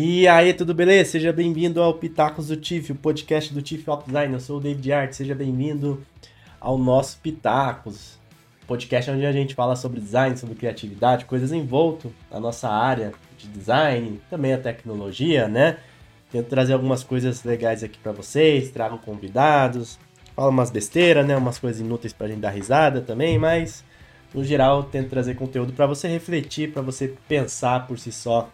E aí, tudo beleza? Seja bem-vindo ao Pitacos do TIF, o podcast do TIF Design. Eu sou o David Art, seja bem-vindo ao nosso Pitacos, podcast onde a gente fala sobre design, sobre criatividade, coisas envolto na nossa área de design, também a tecnologia, né? Tento trazer algumas coisas legais aqui para vocês, trago convidados, falo umas besteiras, né? Umas coisas inúteis pra gente dar risada também, mas no geral tento trazer conteúdo para você refletir, para você pensar por si só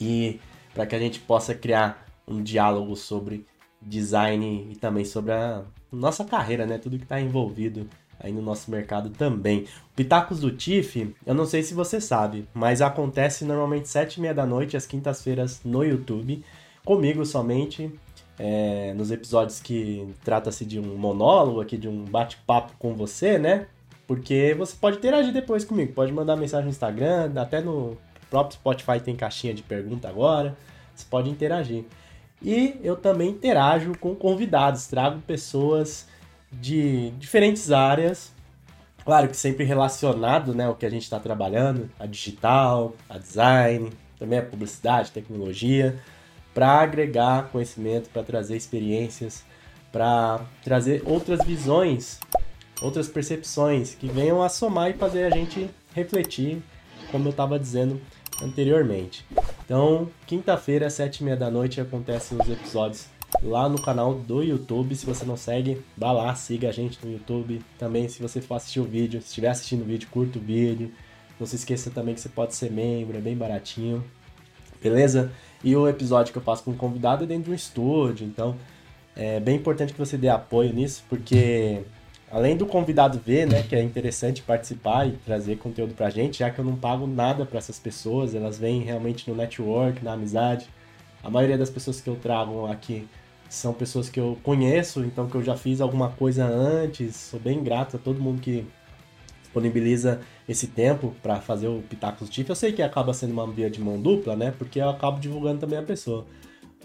e para que a gente possa criar um diálogo sobre design e também sobre a nossa carreira, né? Tudo que está envolvido aí no nosso mercado também. O Pitacos do TIFF, eu não sei se você sabe, mas acontece normalmente sete e meia da noite, às quintas-feiras, no YouTube, comigo somente, é, nos episódios que trata-se de um monólogo aqui, de um bate-papo com você, né? Porque você pode interagir depois comigo, pode mandar mensagem no Instagram, até no próprio Spotify tem caixinha de pergunta agora, você pode interagir. E eu também interajo com convidados, trago pessoas de diferentes áreas, claro que sempre relacionado né, ao que a gente está trabalhando, a digital, a design, também a publicidade, tecnologia, para agregar conhecimento, para trazer experiências, para trazer outras visões, outras percepções que venham a somar e fazer a gente refletir, como eu estava dizendo anteriormente. Então, quinta-feira, sete e meia da noite, acontecem os episódios lá no canal do YouTube. Se você não segue, vá lá, siga a gente no YouTube. Também, se você for assistir o vídeo, se estiver assistindo o vídeo, curta o vídeo. Não se esqueça também que você pode ser membro, é bem baratinho. Beleza? E o episódio que eu faço com o convidado é dentro de um estúdio, então é bem importante que você dê apoio nisso, porque além do convidado ver, né, que é interessante participar e trazer conteúdo pra gente, já que eu não pago nada para essas pessoas, elas vêm realmente no network, na amizade. A maioria das pessoas que eu trago aqui são pessoas que eu conheço, então que eu já fiz alguma coisa antes. Sou bem grato a todo mundo que disponibiliza esse tempo para fazer o Pitacos Tiff. Eu sei que acaba sendo uma via de mão dupla, né? Porque eu acabo divulgando também a pessoa.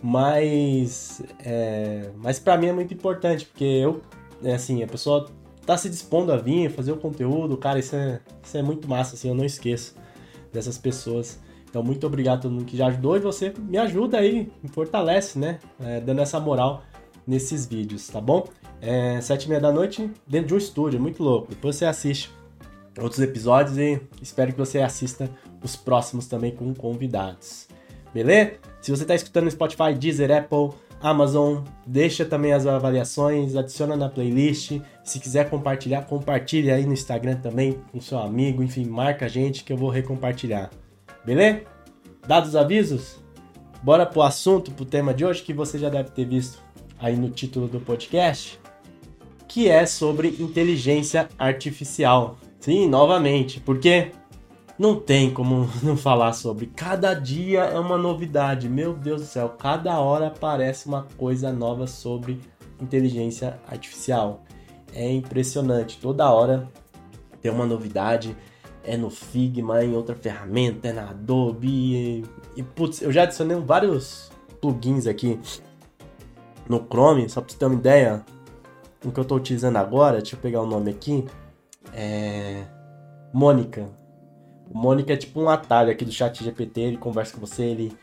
Mas, é, mas para mim é muito importante, porque eu é assim, a pessoa tá se dispondo a vir, fazer o conteúdo, cara, isso é, isso é muito massa, assim, eu não esqueço dessas pessoas. Então, muito obrigado a todo mundo que já ajudou e você me ajuda aí, me fortalece, né? É, dando essa moral nesses vídeos, tá bom? É, sete e meia da noite, dentro de um estúdio, muito louco. Depois você assiste outros episódios e espero que você assista os próximos também com convidados. Beleza? Se você está escutando no Spotify, Deezer, Apple, Amazon, deixa também as avaliações, adiciona na playlist. Se quiser compartilhar, compartilhe aí no Instagram também com seu amigo, enfim, marca a gente que eu vou recompartilhar. Beleza? Dados os avisos? Bora pro assunto, pro tema de hoje que você já deve ter visto aí no título do podcast, que é sobre inteligência artificial. Sim, novamente, porque não tem como não falar sobre. Cada dia é uma novidade. Meu Deus do céu, cada hora aparece uma coisa nova sobre inteligência artificial. É impressionante. Toda hora tem uma novidade. É no Figma, em outra ferramenta, é na Adobe. E, e putz, eu já adicionei vários plugins aqui no Chrome, só pra você ter uma ideia. O que eu tô utilizando agora, deixa eu pegar o nome aqui. É. Mônica. O Mônica é tipo um atalho aqui do chat GPT, ele conversa com você, ele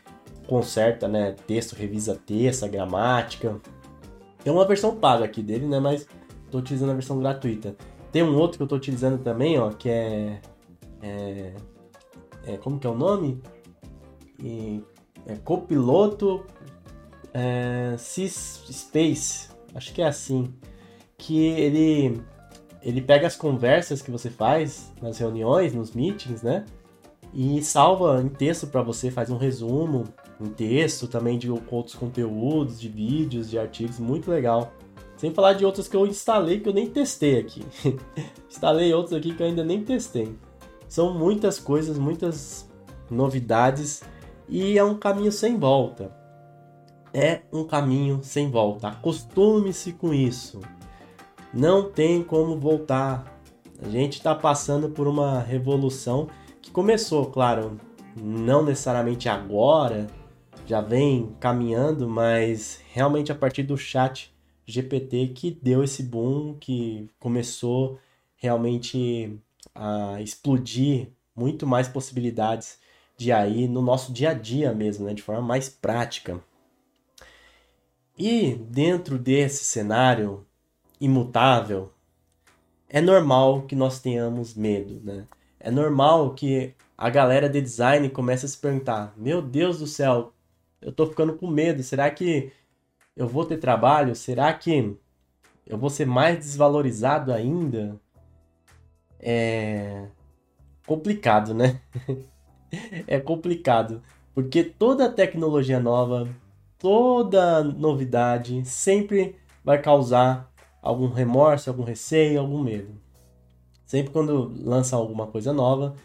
conserta, né, texto, revisa texto, gramática. Tem uma versão paga aqui dele, né, mas tô utilizando a versão gratuita. Tem um outro que eu tô utilizando também, ó, que é... é, é como que é o nome? E, é Copiloto é, Space, acho que é assim. Que ele ele pega as conversas que você faz nas reuniões, nos meetings, né? E salva em texto para você, faz um resumo em texto também de outros conteúdos, de vídeos, de artigos, muito legal. Sem falar de outros que eu instalei que eu nem testei aqui. instalei outros aqui que eu ainda nem testei. São muitas coisas, muitas novidades e é um caminho sem volta. É um caminho sem volta. Acostume-se com isso não tem como voltar. A gente está passando por uma revolução que começou, claro, não necessariamente agora, já vem caminhando, mas realmente a partir do chat GPT que deu esse boom, que começou realmente a explodir muito mais possibilidades de AI no nosso dia a dia mesmo, né? De forma mais prática. E dentro desse cenário imutável, é normal que nós tenhamos medo, né? É normal que a galera de design comece a se perguntar: meu Deus do céu, eu tô ficando com medo, será que eu vou ter trabalho? Será que eu vou ser mais desvalorizado ainda? É complicado, né? é complicado, porque toda tecnologia nova, toda novidade sempre vai causar algum remorso, algum receio, algum medo. Sempre quando lança alguma coisa nova,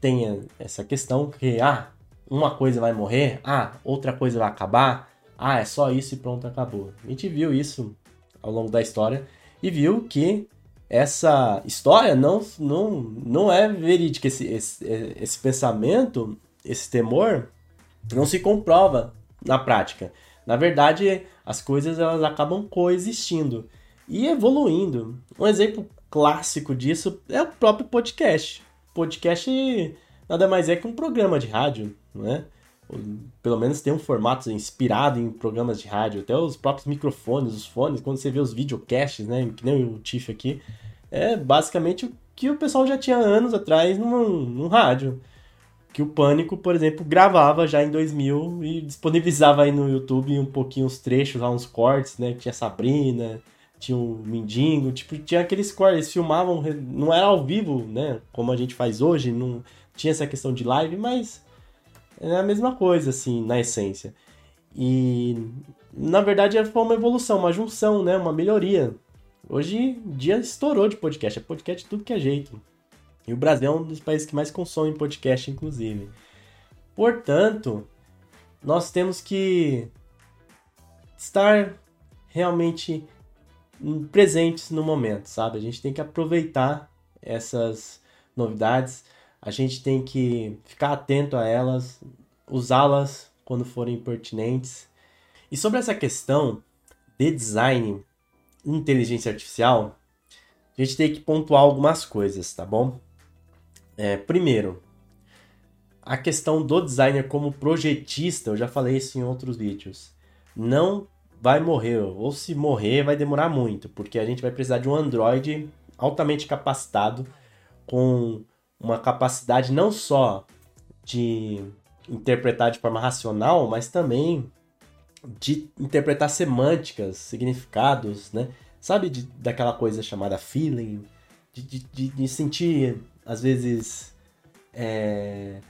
tem essa questão que, ah, uma coisa vai morrer, ah, outra coisa vai acabar, ah, é só isso e pronto, acabou. A gente viu isso ao longo da história e viu que essa história não, não, não é verídica. Esse, esse, esse pensamento, esse temor, não se comprova na prática. Na verdade, as coisas elas acabam coexistindo e evoluindo. Um exemplo clássico disso é o próprio podcast. Podcast nada mais é que um programa de rádio, né? Pelo menos tem um formato inspirado em programas de rádio, até os próprios microfones, os fones, quando você vê os videocasts, né? Que nem o Tiff aqui, é basicamente o que o pessoal já tinha anos atrás num, num rádio que o Pânico, por exemplo, gravava já em 2000 e disponibilizava aí no YouTube um pouquinho os trechos, lá uns cortes, né? Tinha Sabrina, tinha o Mindingo, tipo, tinha aqueles cortes, eles filmavam, não era ao vivo, né? Como a gente faz hoje, não tinha essa questão de live, mas é a mesma coisa, assim, na essência. E, na verdade, foi uma evolução, uma junção, né? Uma melhoria. Hoje dia estourou de podcast, é podcast tudo que é jeito. E o Brasil é um dos países que mais consome podcast, inclusive. Portanto, nós temos que estar realmente presentes no momento, sabe? A gente tem que aproveitar essas novidades, a gente tem que ficar atento a elas, usá-las quando forem pertinentes. E sobre essa questão de design inteligência artificial, a gente tem que pontuar algumas coisas, tá bom? É, primeiro, a questão do designer como projetista, eu já falei isso em outros vídeos, não vai morrer, ou se morrer vai demorar muito, porque a gente vai precisar de um Android altamente capacitado, com uma capacidade não só de interpretar de forma racional, mas também de interpretar semânticas, significados, né? Sabe de, daquela coisa chamada feeling, de, de, de sentir às vezes é,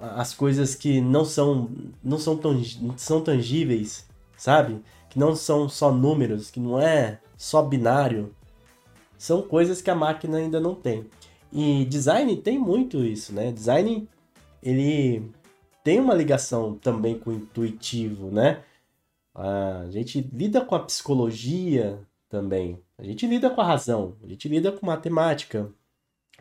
as coisas que não são não são tão são tangíveis, sabe? Que não são só números, que não é só binário. São coisas que a máquina ainda não tem. E design tem muito isso, né? Design ele tem uma ligação também com o intuitivo, né? A gente lida com a psicologia também. A gente lida com a razão, a gente lida com matemática,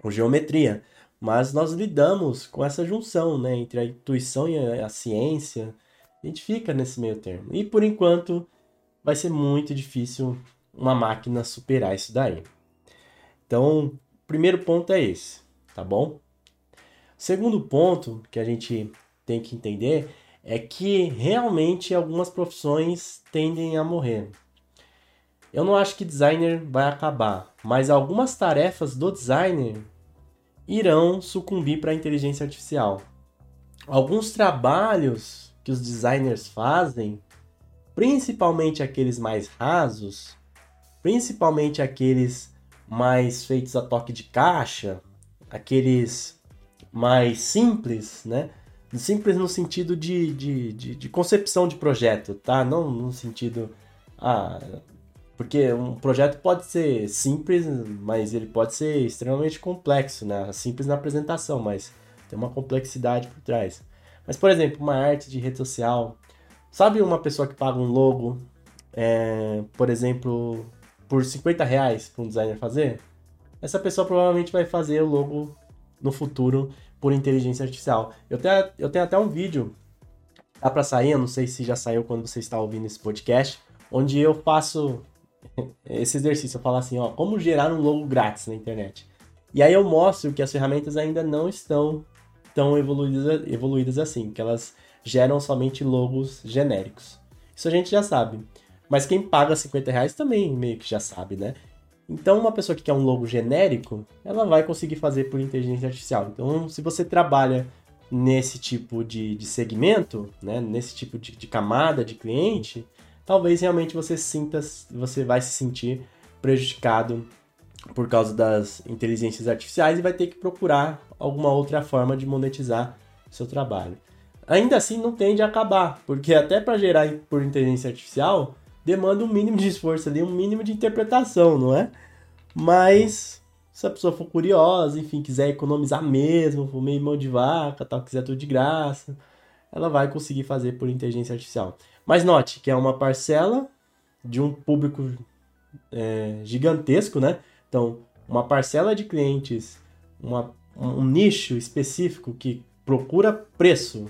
com geometria, mas nós lidamos com essa junção, né, entre a intuição e a, a ciência. A gente fica nesse meio termo. E por enquanto vai ser muito difícil uma máquina superar isso daí. Então, o primeiro ponto é esse, tá bom? Segundo ponto que a gente tem que entender é que realmente algumas profissões tendem a morrer. Eu não acho que designer vai acabar, mas algumas tarefas do designer irão sucumbir para a inteligência artificial. Alguns trabalhos que os designers fazem, principalmente aqueles mais rasos, principalmente aqueles mais feitos a toque de caixa, aqueles mais simples, né? Simples no sentido de, de, de, de concepção de projeto, tá? Não no sentido. Ah, porque um projeto pode ser simples, mas ele pode ser extremamente complexo, né? Simples na apresentação, mas tem uma complexidade por trás. Mas, por exemplo, uma arte de rede social. Sabe uma pessoa que paga um logo, é, por exemplo, por 50 reais para um designer fazer? Essa pessoa provavelmente vai fazer o logo no futuro por inteligência artificial. Eu tenho, eu tenho até um vídeo, dá para sair, eu não sei se já saiu quando você está ouvindo esse podcast, onde eu faço esse exercício. Eu falo assim, ó, como gerar um logo grátis na internet. E aí eu mostro que as ferramentas ainda não estão tão evoluídas, evoluídas assim, que elas geram somente logos genéricos. Isso a gente já sabe. Mas quem paga 50 reais também meio que já sabe, né? Então, uma pessoa que quer um logo genérico, ela vai conseguir fazer por inteligência artificial. Então, se você trabalha nesse tipo de, de segmento, né, nesse tipo de, de camada de cliente, talvez realmente você sinta, você vai se sentir prejudicado por causa das inteligências artificiais e vai ter que procurar alguma outra forma de monetizar seu trabalho. Ainda assim, não tende a acabar, porque até para gerar por inteligência artificial demanda um mínimo de esforço ali, um mínimo de interpretação, não é? Mas se a pessoa for curiosa, enfim, quiser economizar mesmo, for meio mão de vaca, tal, quiser tudo de graça, ela vai conseguir fazer por inteligência artificial. Mas note que é uma parcela de um público é, gigantesco, né? Então, uma parcela de clientes, uma, um nicho específico que procura preço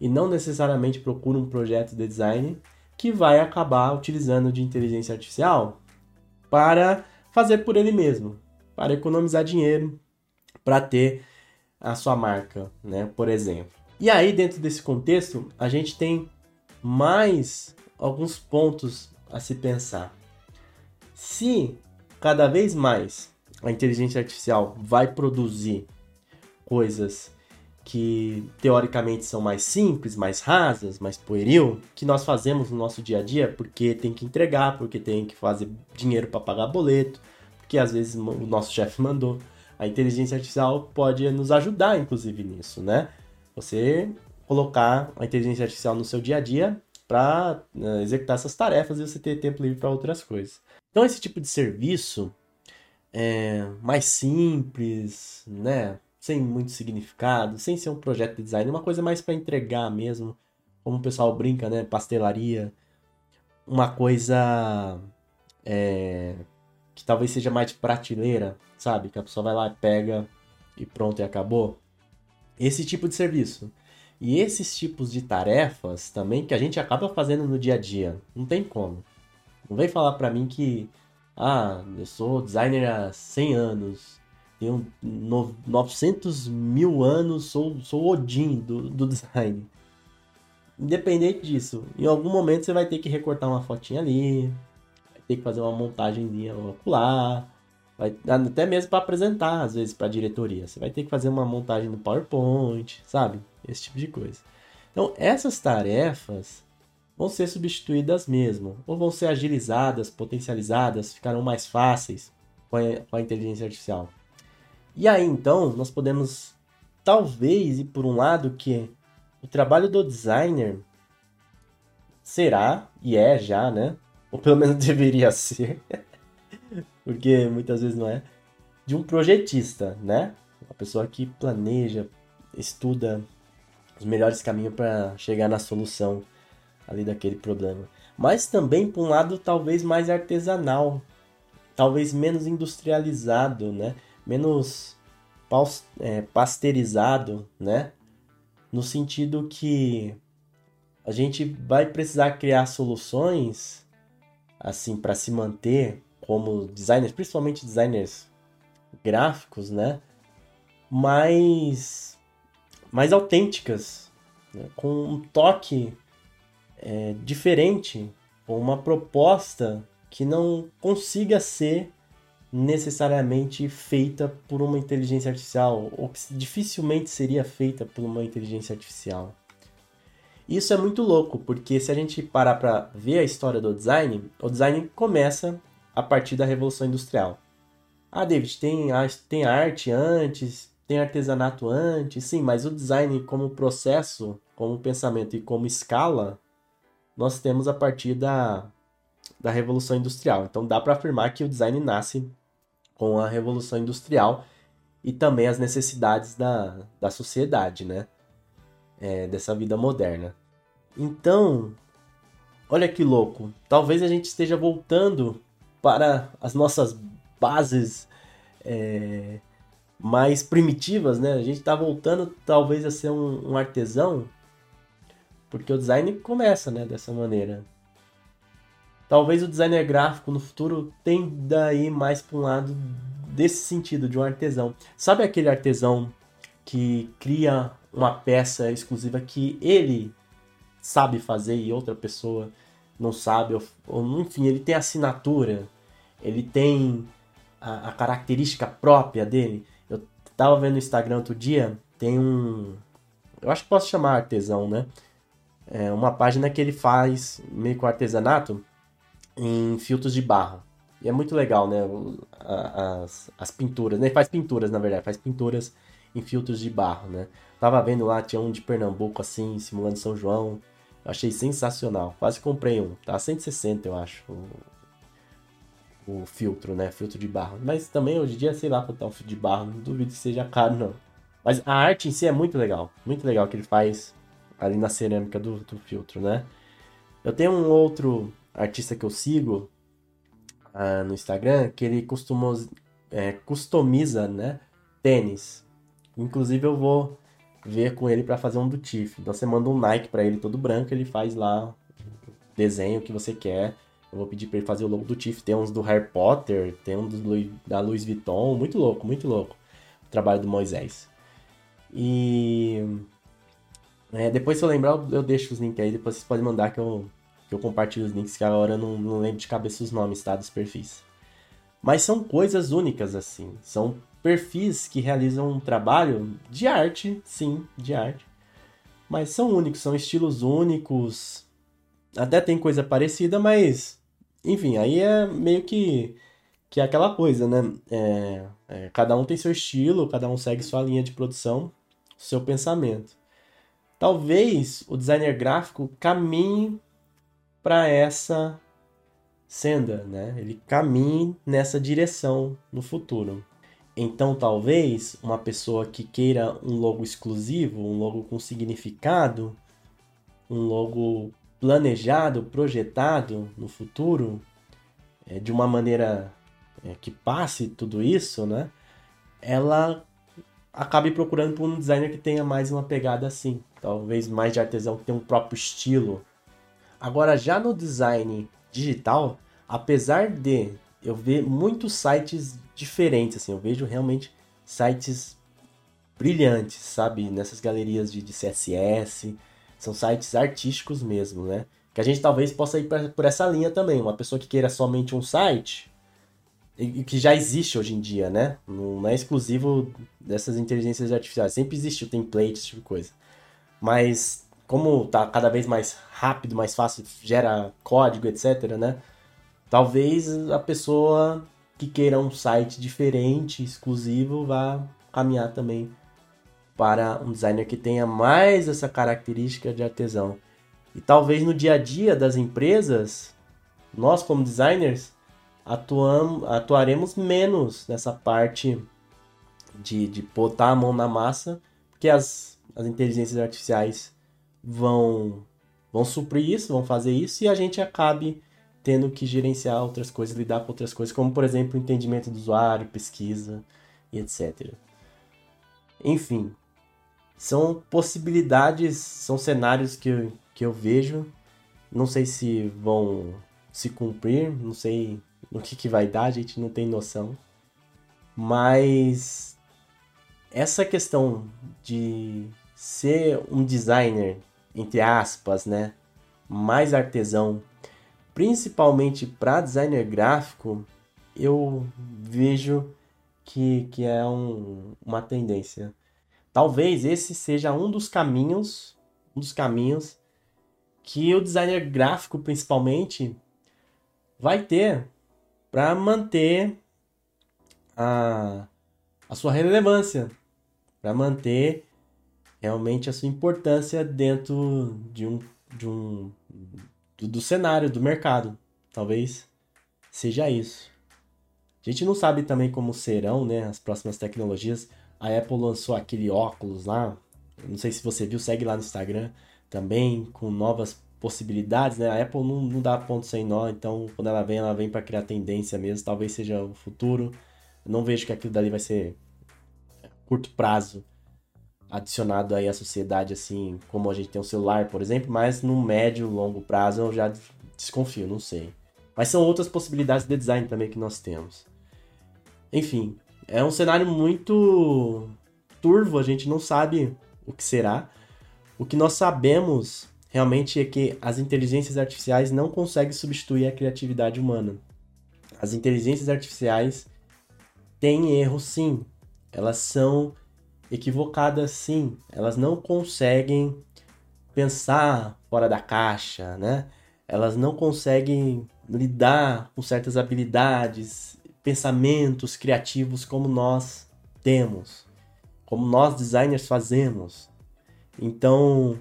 e não necessariamente procura um projeto de design, que vai acabar utilizando de inteligência artificial para fazer por ele mesmo, para economizar dinheiro, para ter a sua marca, né, por exemplo. E aí, dentro desse contexto, a gente tem mais alguns pontos a se pensar. Se cada vez mais a inteligência artificial vai produzir coisas que teoricamente são mais simples, mais rasas, mais pueril, que nós fazemos no nosso dia a dia porque tem que entregar, porque tem que fazer dinheiro para pagar boleto, porque às vezes o nosso chefe mandou. A inteligência artificial pode nos ajudar, inclusive, nisso, né? Você colocar a inteligência artificial no seu dia a dia para né, executar essas tarefas e você ter tempo livre para outras coisas. Então, esse tipo de serviço é mais simples, né? Sem muito significado, sem ser um projeto de design, uma coisa mais para entregar mesmo, como o pessoal brinca, né? Pastelaria, uma coisa é, que talvez seja mais de prateleira, sabe? Que a pessoa vai lá, pega e pronto, e acabou. Esse tipo de serviço. E esses tipos de tarefas também que a gente acaba fazendo no dia a dia. Não tem como. Não vem falar pra mim que, ah, eu sou designer há 100 anos, tenho 900 mil anos, sou, sou Odin do, do design. Independente disso, em algum momento você vai ter que recortar uma fotinha ali, vai ter que fazer uma montagemzinha ocular, vai, até mesmo para apresentar, às vezes, para a diretoria. Você vai ter que fazer uma montagem no PowerPoint, sabe? Esse tipo de coisa. Então, essas tarefas vão ser substituídas mesmo, ou vão ser agilizadas, potencializadas, ficarão mais fáceis com a, com a inteligência artificial. E aí, então, nós podemos talvez ir por um lado que o trabalho do designer será, e é já, né? Ou pelo menos deveria ser, porque muitas vezes não é, de um projetista, né? Uma pessoa que planeja, estuda os melhores caminhos para chegar na solução ali daquele problema. Mas também por um lado talvez mais artesanal, talvez menos industrializado, né? Menos é, pasteurizado, né? No sentido que a gente vai precisar criar soluções assim para se manter como designers, principalmente designers gráficos, né? Mais mais autênticas, né? com um toque é, diferente, ou uma proposta que não consiga ser necessariamente feita por uma inteligência artificial, ou que dificilmente seria feita por uma inteligência artificial. Isso é muito louco, porque se a gente parar para ver a história do design, o design começa a partir da Revolução Industrial. Ah, David, tem, tem arte antes, tem artesanato antes, sim, mas o design como processo, como pensamento e como escala, nós temos a partir da, da Revolução Industrial. Então dá para afirmar que o design nasce com a Revolução Industrial e também as necessidades da, da sociedade, né? É, dessa vida moderna. Então, olha que louco. Talvez a gente esteja voltando para as nossas bases é, mais primitivas, né? A gente está voltando talvez a ser um, um, artesão, porque o design começa, né, dessa maneira. Talvez o designer gráfico no futuro tenda aí mais para um lado desse sentido de um artesão. Sabe aquele artesão que cria uma peça exclusiva que ele sabe fazer e outra pessoa não sabe, ou, ou enfim, ele tem assinatura, ele tem a, a, característica própria dele. Eu tava vendo no Instagram outro dia, tem um. Eu acho que posso chamar artesão, né? É uma página que ele faz meio com artesanato em filtros de barro. E é muito legal, né? As, as pinturas, né? Ele faz pinturas, na verdade, faz pinturas em filtros de barro, né? Tava vendo lá, tinha um de Pernambuco, assim, simulando São João. Eu achei sensacional. Quase comprei um. Tá 160, eu acho. O, o filtro, né? Filtro de barro. Mas também hoje em dia, sei lá quanto tá um filtro de barro. Não duvido que seja caro, não. Mas a arte em si é muito legal. Muito legal que ele faz ali na cerâmica do, do filtro, né? Eu tenho um outro artista que eu sigo uh, no Instagram que ele costumou, é, customiza, né? Tênis. Inclusive eu vou ver com ele para fazer um do Tiff. Então você manda um Nike para ele todo branco, ele faz lá o desenho que você quer. Eu vou pedir para ele fazer o logo do Tiff. Tem uns do Harry Potter, tem um do, da Louis Vuitton, muito louco, muito louco. O trabalho do Moisés. E é, depois se eu lembrar, eu deixo os links aí, depois vocês podem mandar que eu, que eu compartilho os links, que agora eu não, não lembro de cabeça os nomes, tá? Dos perfis. Mas são coisas únicas, assim. São perfis que realizam um trabalho de arte, sim, de arte. Mas são únicos, são estilos únicos. Até tem coisa parecida, mas. Enfim, aí é meio que. Que é aquela coisa, né? É, é, cada um tem seu estilo, cada um segue sua linha de produção, seu pensamento. Talvez o designer gráfico caminhe para essa senda, né? Ele caminhe nessa direção no futuro. Então, talvez uma pessoa que queira um logo exclusivo, um logo com significado, um logo planejado, projetado no futuro, é, de uma maneira é, que passe tudo isso, né? Ela acabe procurando por um designer que tenha mais uma pegada assim, talvez mais de artesão, que tenha um próprio estilo. Agora, já no design digital, apesar de eu ver muitos sites diferentes, assim, eu vejo realmente sites brilhantes, sabe? Nessas galerias de, de CSS, são sites artísticos mesmo, né? Que a gente talvez possa ir pra, por essa linha também. Uma pessoa que queira somente um site, e que já existe hoje em dia, né? Não é exclusivo dessas inteligências artificiais. Sempre existe o template, esse tipo de coisa. Mas como tá cada vez mais rápido, mais fácil, gera código, etc, né? Talvez a pessoa que queira um site diferente, exclusivo, vá caminhar também para um designer que tenha mais essa característica de artesão. E talvez no dia a dia das empresas, nós como designers atuam, atuaremos menos nessa parte de, de botar a mão na massa, porque as, as inteligências artificiais vão, vão suprir isso, vão fazer isso, e a gente acabe tendo que gerenciar outras coisas, lidar com outras coisas, como por exemplo entendimento do usuário, pesquisa e etc. Enfim, são possibilidades, são cenários que, eu, que eu vejo. Não sei se vão se cumprir, não sei no que, que vai dar, a gente não tem noção. Mas essa questão de ser um designer, entre aspas, né, mais artesão principalmente para designer gráfico, eu vejo que, que é um, uma tendência. Talvez esse seja um dos caminhos, um dos caminhos que o designer gráfico principalmente vai ter para manter a, a sua relevância, para manter realmente a sua importância dentro de um, de um do, do cenário, do mercado. Talvez seja isso. A gente não sabe também como serão né, as próximas tecnologias. A Apple lançou aquele óculos lá. Não sei se você viu, segue lá no Instagram também, com novas possibilidades. Né? A Apple não, não dá ponto sem nó, então quando ela vem, ela vem para criar tendência mesmo. Talvez seja o futuro. Eu não vejo que aquilo dali vai ser curto prazo adicionado aí à sociedade, assim, como a gente tem um celular, por exemplo, mas no médio, longo prazo eu já desconfio, não sei. Mas são outras possibilidades de design também que nós temos. Enfim, é um cenário muito turvo, a gente não sabe o que será. O que nós sabemos realmente é que as inteligências artificiais não conseguem substituir a criatividade humana. As inteligências artificiais têm erros sim, elas são equivocadas sim, elas não conseguem pensar fora da caixa, né? Elas não conseguem lidar com certas habilidades, pensamentos criativos como nós temos, como nós designers fazemos. Então,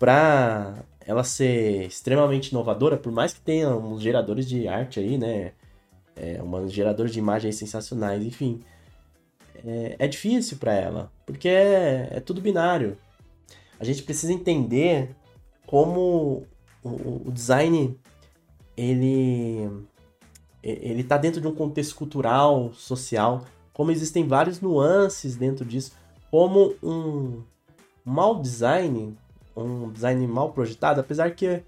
para ela ser extremamente inovadora, por mais que tenha uns geradores de arte aí, né? É, uns geradores de imagens sensacionais, enfim. É, é difícil para ela, porque é, é, tudo binário. A gente precisa entender como o, o design ele ele está dentro de um contexto cultural, social, como existem vários nuances dentro disso, como um mau design, um design mal projetado, apesar que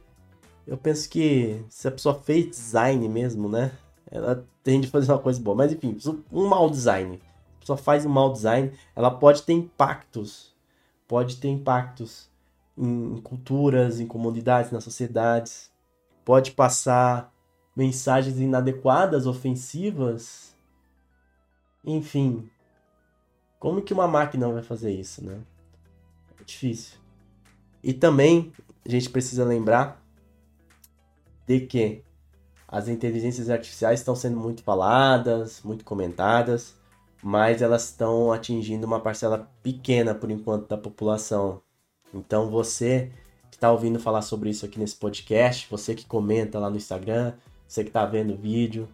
eu penso que se a pessoa fez design mesmo, né, ela tende a fazer uma coisa boa. Mas enfim, um mau design, a pessoa faz um mau design, ela pode ter impactos, pode ter impactos em culturas, em comunidades, nas sociedades, pode passar mensagens inadequadas, ofensivas. Enfim, como que uma máquina vai fazer isso, né? É difícil. E também a gente precisa lembrar de que as inteligências artificiais estão sendo muito faladas, muito comentadas, mas elas estão atingindo uma parcela pequena por enquanto da população. Então você que está ouvindo falar sobre isso aqui nesse podcast, você que comenta lá no Instagram, você que está vendo o vídeo,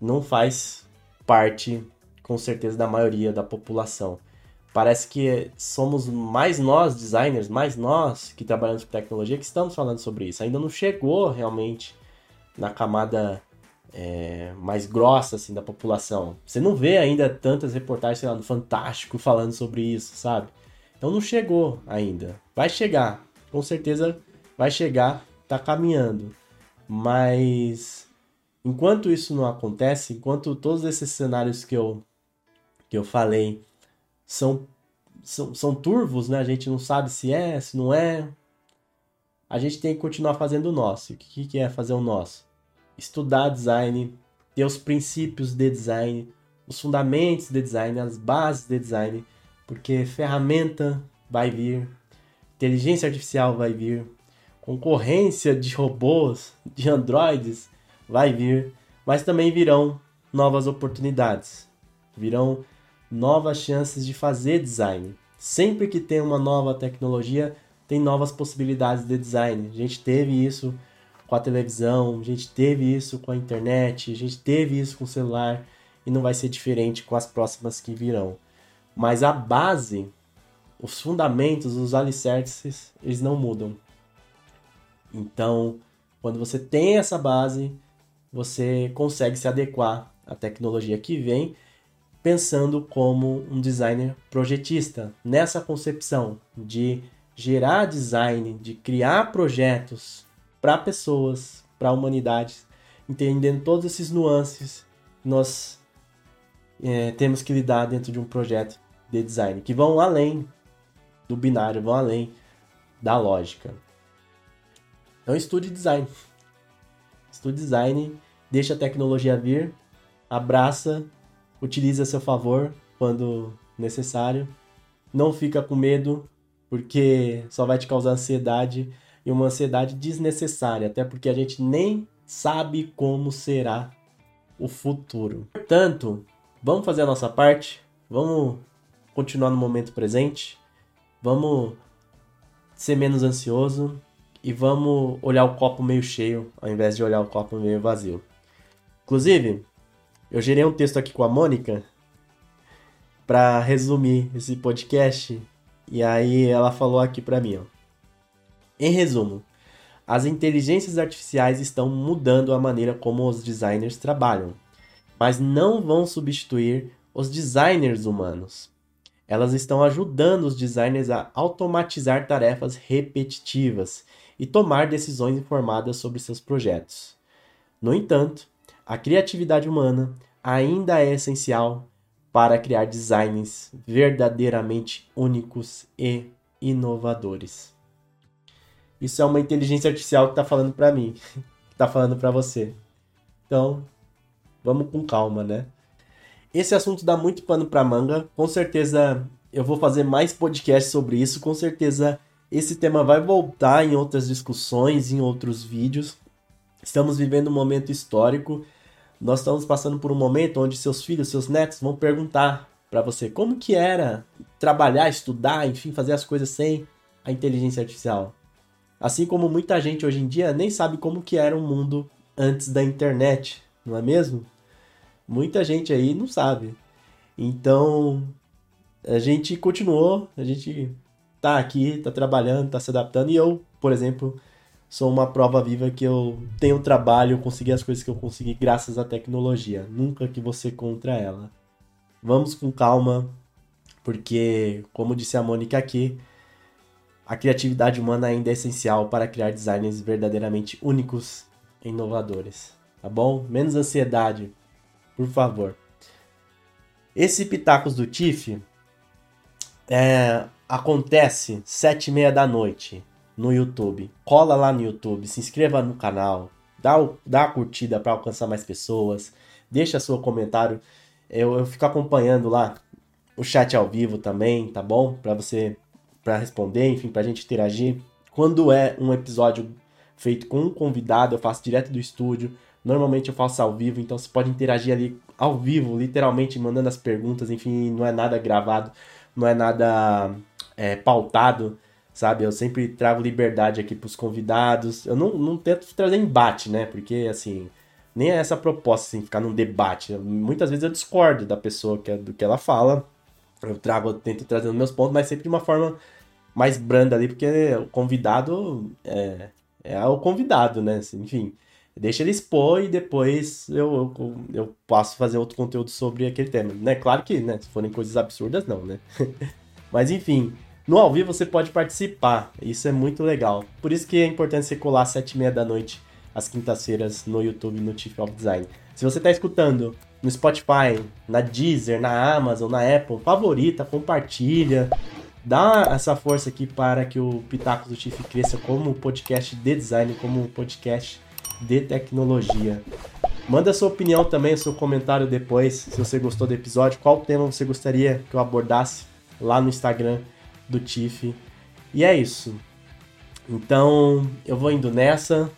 não faz parte, com certeza, da maioria da população. Parece que somos mais nós, designers, mais nós que trabalhamos com tecnologia, que estamos falando sobre isso. Ainda não chegou realmente na camada é, mais grossa assim, da população. Você não vê ainda tantas reportagens, sei lá, no Fantástico falando sobre isso, sabe? Então não chegou ainda. Vai chegar, com certeza vai chegar, tá caminhando. Mas Enquanto isso não acontece, enquanto todos esses cenários que eu, que eu falei são, são, são turvos, né? A gente não sabe se é, se não é. A gente tem que continuar fazendo o nosso. O que, que é fazer o nosso? Estudar design, ter os princípios de design, os fundamentos de design, as bases de design, porque ferramenta vai vir, inteligência artificial vai vir, concorrência de robôs, de androides vai vir, mas também virão novas oportunidades, virão novas chances de fazer design. Sempre que tem uma nova tecnologia, tem novas possibilidades de design. A gente teve isso com a televisão, a gente teve isso com a internet, a gente teve isso com o celular e não vai ser diferente com as próximas que virão. Mas a base, os fundamentos, os alicerces, eles não mudam. Então, quando você tem essa base, você consegue se adequar à tecnologia que vem, pensando como um designer projetista, nessa concepção de gerar design, de criar projetos para pessoas, para a humanidade, entendendo todos esses nuances que nós é, temos que lidar dentro de um projeto de design, que vão além do binário, vão além da lógica. Então estude design. Estude design, deixa a tecnologia vir, abraça, utiliza a seu favor quando necessário. Não fica com medo, porque só vai te causar ansiedade e uma ansiedade desnecessária, até porque a gente nem sabe como será o futuro. Portanto, vamos fazer a nossa parte, vamos continuar no momento presente, vamos ser menos ansioso, e vamos olhar o copo meio cheio ao invés de olhar o copo meio vazio. Inclusive, eu gerei um texto aqui com a Mônica para resumir esse podcast e aí ela falou aqui para mim, ó. Em resumo, as inteligências artificiais estão mudando a maneira como os designers trabalham, mas não vão substituir os designers humanos. Elas estão ajudando os designers a automatizar tarefas repetitivas e tomar decisões informadas sobre seus projetos. No entanto, a criatividade humana ainda é essencial para criar designs verdadeiramente únicos e inovadores. Isso é uma inteligência artificial que está falando para mim, que está falando para você. Então, vamos com calma, né? Esse assunto dá muito pano para manga. Com certeza eu vou fazer mais podcasts sobre isso. Com certeza esse tema vai voltar em outras discussões, em outros vídeos. Estamos vivendo um momento histórico. Nós estamos passando por um momento onde seus filhos, seus netos vão perguntar para você como que era trabalhar, estudar, enfim, fazer as coisas sem a inteligência artificial. Assim como muita gente hoje em dia nem sabe como que era o mundo antes da internet, não é mesmo? Muita gente aí não sabe. Então, a gente continuou, a gente tá aqui, tá trabalhando, tá se adaptando e eu, por exemplo, sou uma prova viva que eu tenho trabalho, eu consegui as coisas que eu consegui graças à tecnologia, nunca que você contra ela. Vamos com calma, porque, como disse a Mônica aqui, a criatividade humana ainda é essencial para criar designs verdadeiramente únicos e inovadores tá bom? Menos ansiedade, por favor. Esse Pitacos do Tiff é, acontece sete e meia da noite no YouTube. Cola lá no YouTube, se inscreva no canal, dá, o, dá a curtida para alcançar mais pessoas, deixa seu comentário. Eu, eu fico acompanhando lá o chat ao vivo também, tá bom? Para você para responder, enfim, para a gente interagir. Quando é um episódio feito com um convidado, eu faço direto do estúdio. Normalmente eu faço ao vivo, então você pode interagir ali ao vivo, literalmente mandando as perguntas, enfim, não é nada gravado, não é nada é, pautado, sabe? Eu sempre trago liberdade aqui para os convidados. Eu não, não tento trazer embate, né? Porque, assim, nem é essa proposta, assim, ficar num debate. Muitas vezes eu discordo da pessoa que, é, do que ela fala. Eu trago, eu tento trazer os meus pontos, mas sempre de uma forma mais branda ali, porque o convidado é, é o convidado, né? Enfim. Deixa ele expor e depois eu, eu, eu passo a fazer outro conteúdo sobre aquele tema. Né? Claro que, né? Se forem coisas absurdas, não, né? Mas enfim, no ao vivo você pode participar. Isso é muito legal. Por isso que é importante você colar às sete e meia da noite, às quintas-feiras, no YouTube, no Chief of Design. Se você está escutando no Spotify, na Deezer, na Amazon, na Apple, favorita, compartilha. Dá essa força aqui para que o Pitacos do Chief cresça como podcast de design, como podcast de tecnologia. Manda sua opinião também, seu comentário depois, se você gostou do episódio, qual tema você gostaria que eu abordasse lá no Instagram do Tiff. E é isso. Então, eu vou indo nessa.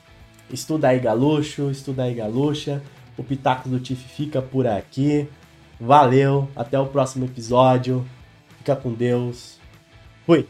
Estuda aí galuxo, estuda aí galuxa. O Pitaco do Tiff fica por aqui. Valeu, até o próximo episódio. Fica com Deus. Fui!